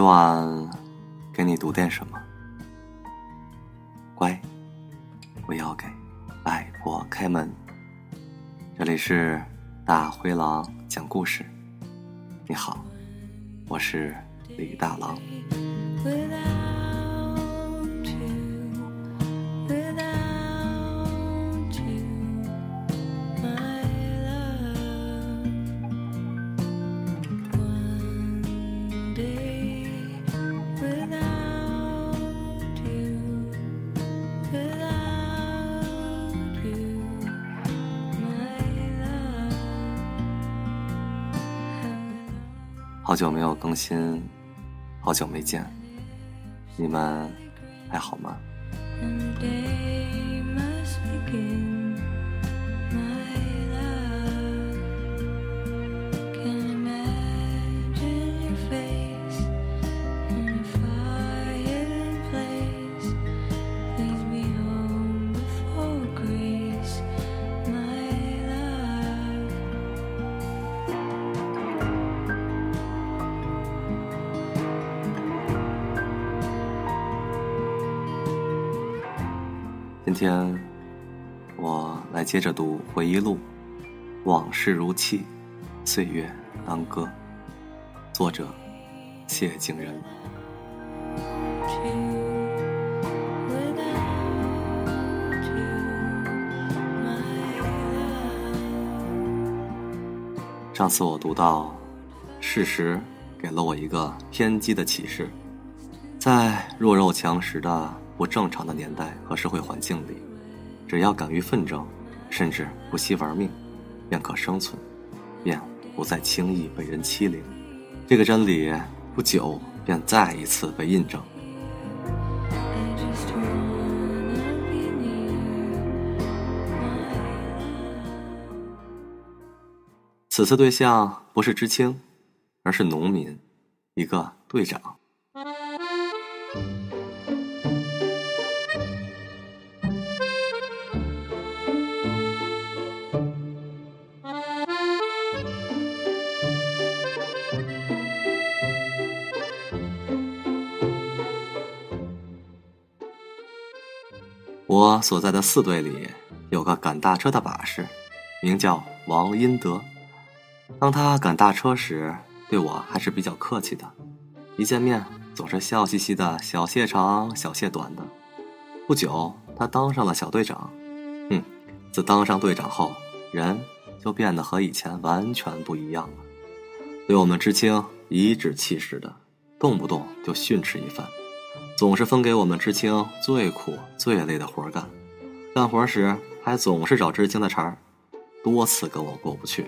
今晚给你读点什么？乖，不要给外婆开门。这里是大灰狼讲故事。你好，我是李大狼。久没有更新，好久没见，你们还好吗？今天我来接着读回忆录，《往事如泣，岁月当歌》，作者谢景仁。上次我读到，事实给了我一个偏激的启示，在弱肉强食的。不正常的年代和社会环境里，只要敢于奋争，甚至不惜玩命，便可生存，便不再轻易被人欺凌。这个真理不久便再一次被印证。此次对象不是知青，而是农民，一个队长。我所在的四队里有个赶大车的把式，名叫王英德。当他赶大车时，对我还是比较客气的，一见面总是笑嘻嘻的，小谢长，小谢短的。不久，他当上了小队长。嗯，自当上队长后，人就变得和以前完全不一样了，对我们知青颐指气使的，动不动就训斥一番。总是分给我们知青最苦最累的活干，干活时还总是找知青的茬儿，多次跟我过不去，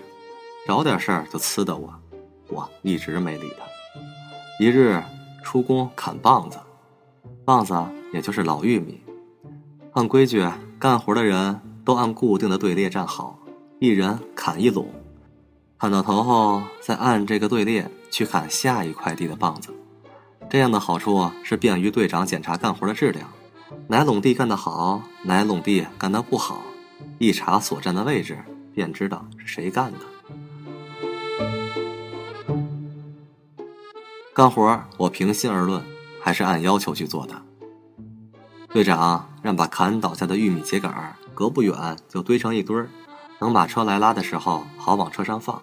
找点事儿就呲的我，我一直没理他。一日出工砍棒子，棒子也就是老玉米，按规矩干活的人都按固定的队列站好，一人砍一垄，砍到头后再按这个队列去砍下一块地的棒子。这样的好处是便于队长检查干活的质量，哪垄地干得好，哪垄地干得不好，一查所站的位置，便知道是谁干的。干活我平心而论，还是按要求去做的。队长让把砍倒下的玉米秸秆隔不远就堆成一堆儿，等把车来拉的时候好往车上放。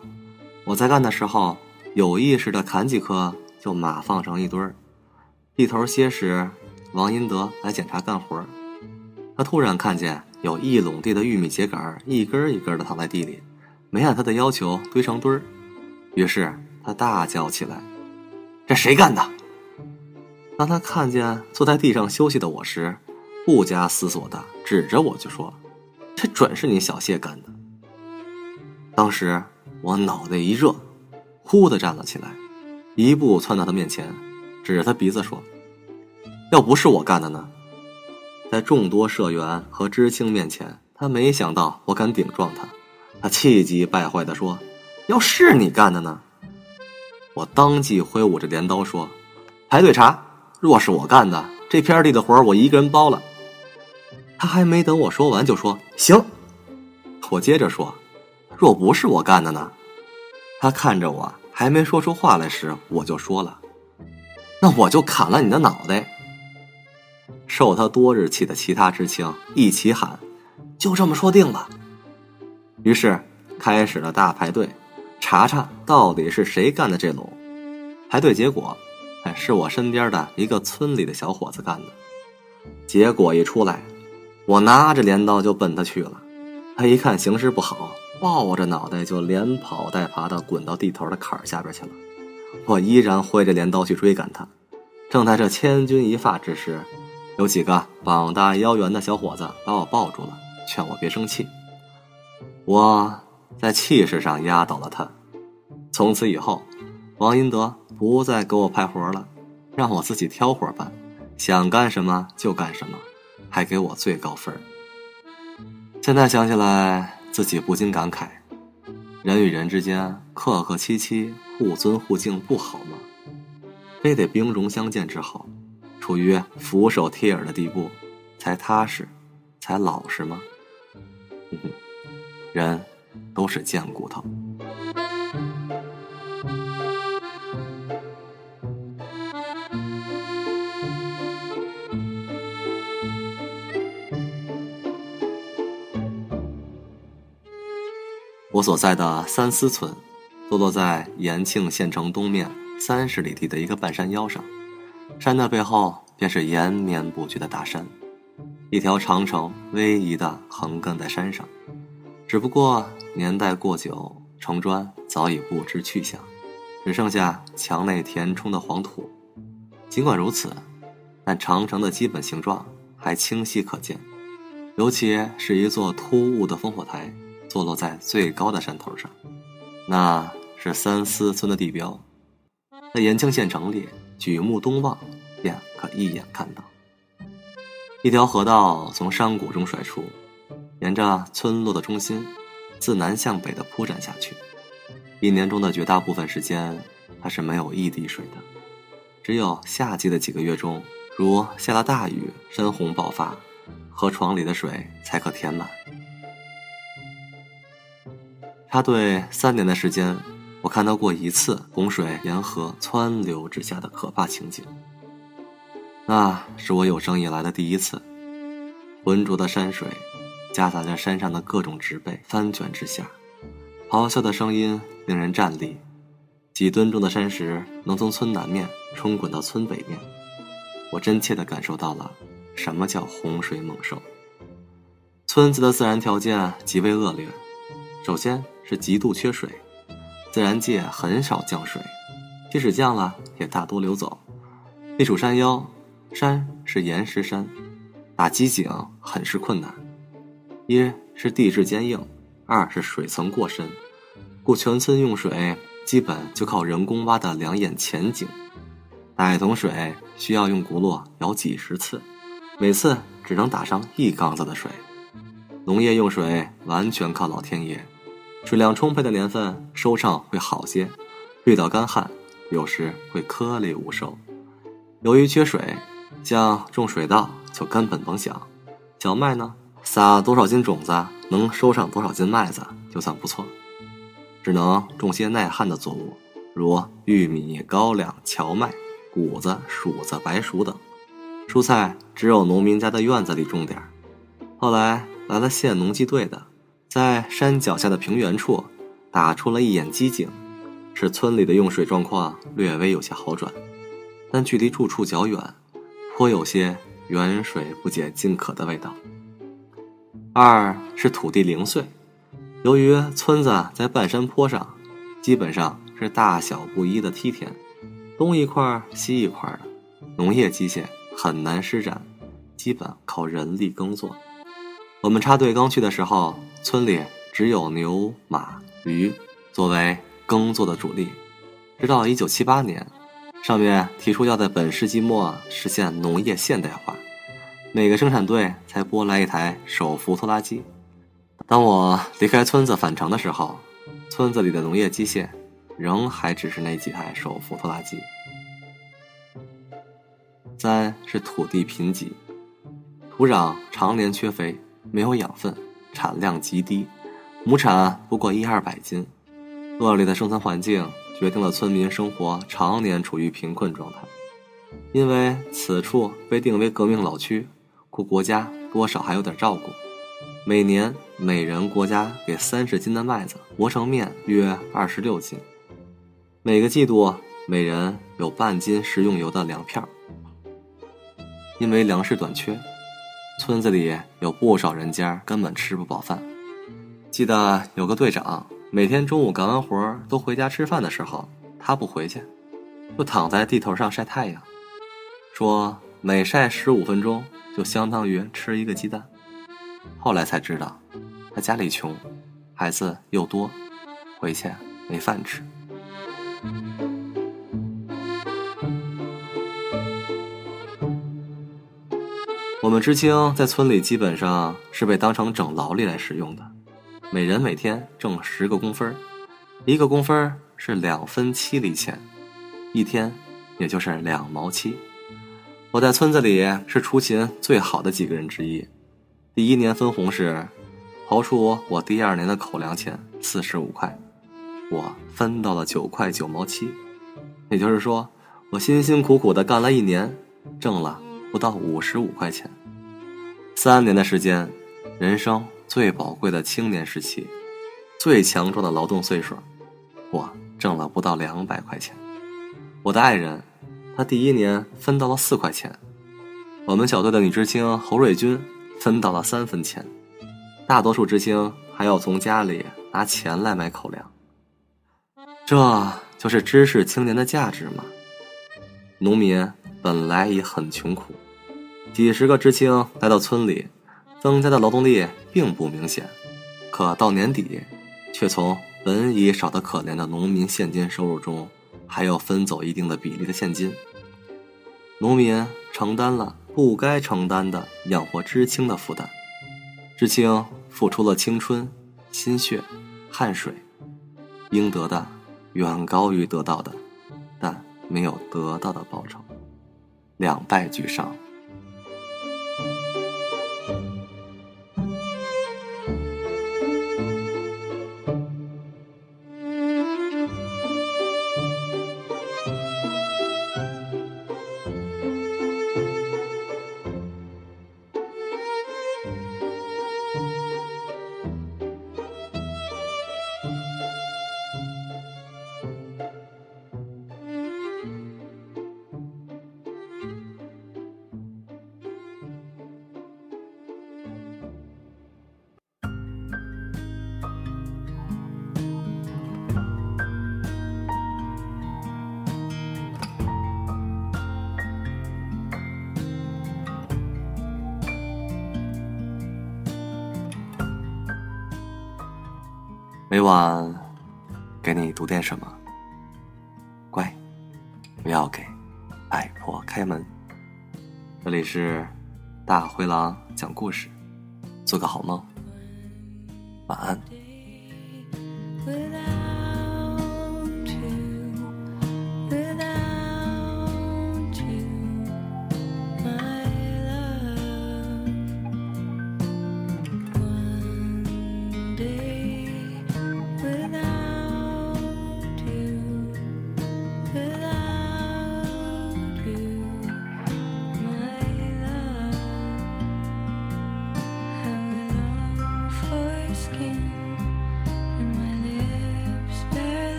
我在干的时候有意识的砍几颗。就马放成一堆儿，地头歇时，王英德来检查干活他突然看见有一垄地的玉米秸秆一根一根的躺在地里，没按他的要求堆成堆儿，于是他大叫起来：“这谁干的？”当他看见坐在地上休息的我时，不加思索的指着我就说：“这准是你小谢干的。”当时我脑袋一热，呼的站了起来。一步窜到他面前，指着他鼻子说：“要不是我干的呢？”在众多社员和知青面前，他没想到我敢顶撞他，他气急败坏地说：“要是你干的呢？”我当即挥舞着镰刀说：“排队查，若是我干的，这片地的活我一个人包了。”他还没等我说完，就说：“行。”我接着说：“若不是我干的呢？”他看着我。还没说出话来时，我就说了：“那我就砍了你的脑袋！受他多日气的其他知青一起喊：“就这么说定了。”于是开始了大排队，查查到底是谁干的这笼。排队结果，哎，是我身边的一个村里的小伙子干的。结果一出来，我拿着镰刀就奔他去了。他一看形势不好，抱着脑袋就连跑带爬的滚到地头的坎下边去了。我依然挥着镰刀去追赶他。正在这千钧一发之时，有几个膀大腰圆的小伙子把我抱住了，劝我别生气。我在气势上压倒了他。从此以后，王银德不再给我派活了，让我自己挑活办。想干什么就干什么，还给我最高分现在想起来，自己不禁感慨：人与人之间客客气气、互尊互敬不好吗？非得兵戎相见之后，处于俯首帖耳的地步，才踏实，才老实吗？人都是贱骨头。我所在的三司村，坐落在延庆县城东面三十里地的一个半山腰上，山的背后便是延绵不绝的大山，一条长城逶迤的横亘在山上。只不过年代过久，城砖早已不知去向，只剩下墙内填充的黄土。尽管如此，但长城的基本形状还清晰可见，尤其是一座突兀的烽火台。坐落在最高的山头上，那是三司村的地标。在延庆县城里，举目东望，便可一眼看到。一条河道从山谷中甩出，沿着村落的中心，自南向北的铺展下去。一年中的绝大部分时间，它是没有一滴水的，只有夏季的几个月中，如下了大雨，山洪爆发，河床里的水才可填满。插队三年的时间，我看到过一次洪水沿河湍流直下的可怕情景。那是我有生以来的第一次，浑浊的山水夹杂着山上的各种植被翻卷之下，咆哮的声音令人站栗。几吨重的山石能从村南面冲滚到村北面，我真切地感受到了什么叫洪水猛兽。村子的自然条件极为恶劣，首先。是极度缺水，自然界很少降水，即使降了，也大多流走。地处山腰，山是岩石山，打机井很是困难。一是地质坚硬，二是水层过深，故全村用水基本就靠人工挖的两眼浅井。打一桶水需要用轱辘舀几十次，每次只能打上一缸子的水。农业用水完全靠老天爷。水量充沛的年份，收成会好些；遇到干旱，有时会颗粒无收。由于缺水，像种水稻就根本甭想。小麦呢，撒多少斤种子，能收上多少斤麦子，就算不错。只能种些耐旱的作物，如玉米、高粱、荞麦、谷子、薯子、白薯等。蔬菜只有农民家的院子里种点后来来了县农机队的。在山脚下的平原处，打出了一眼机井，使村里的用水状况略微有些好转，但距离住处较远，颇有些远水不解近渴的味道。二是土地零碎，由于村子在半山坡上，基本上是大小不一的梯田，东一块西一块的，农业机械很难施展，基本靠人力耕作。我们插队刚去的时候。村里只有牛、马、驴作为耕作的主力，直到一九七八年，上面提出要在本世纪末实现农业现代化，每个生产队才拨来一台手扶拖拉机。当我离开村子返程的时候，村子里的农业机械仍还只是那几台手扶拖拉机。三是土地贫瘠，土壤常年缺肥，没有养分。产量极低，亩产不过一二百斤，恶劣的生存环境决定了村民生活常年处于贫困状态。因为此处被定为革命老区，故国家多少还有点照顾。每年每人国家给三十斤的麦子磨成面，约二十六斤。每个季度每人有半斤食用油的粮票。因为粮食短缺，村子里有不少人家根本吃不饱饭。记得有个队长，每天中午干完活都回家吃饭的时候，他不回去，就躺在地头上晒太阳，说每晒十五分钟就相当于吃一个鸡蛋。后来才知道，他家里穷，孩子又多，回去没饭吃。我们知青在村里基本上是被当成整劳力来使用的。每人每天挣十个工分一个工分是两分七厘钱，一天也就是两毛七。我在村子里是出勤最好的几个人之一。第一年分红时，刨出我第二年的口粮钱四十五块，我分到了九块九毛七。也就是说，我辛辛苦苦的干了一年，挣了不到五十五块钱。三年的时间，人生。最宝贵的青年时期，最强壮的劳动岁数，我挣了不到两百块钱。我的爱人，她第一年分到了四块钱。我们小队的女知青侯瑞军分到了三分钱。大多数知青还要从家里拿钱来买口粮。这就是知识青年的价值吗？农民本来已很穷苦，几十个知青来到村里。增加的劳动力并不明显，可到年底，却从本已少得可怜的农民现金收入中，还要分走一定的比例的现金。农民承担了不该承担的养活知青的负担，知青付出了青春、心血、汗水，应得的远高于得到的，但没有得到的报酬，两败俱伤。每晚给你读点什么，乖，不要给外婆开门。这里是大灰狼讲故事，做个好梦，晚安。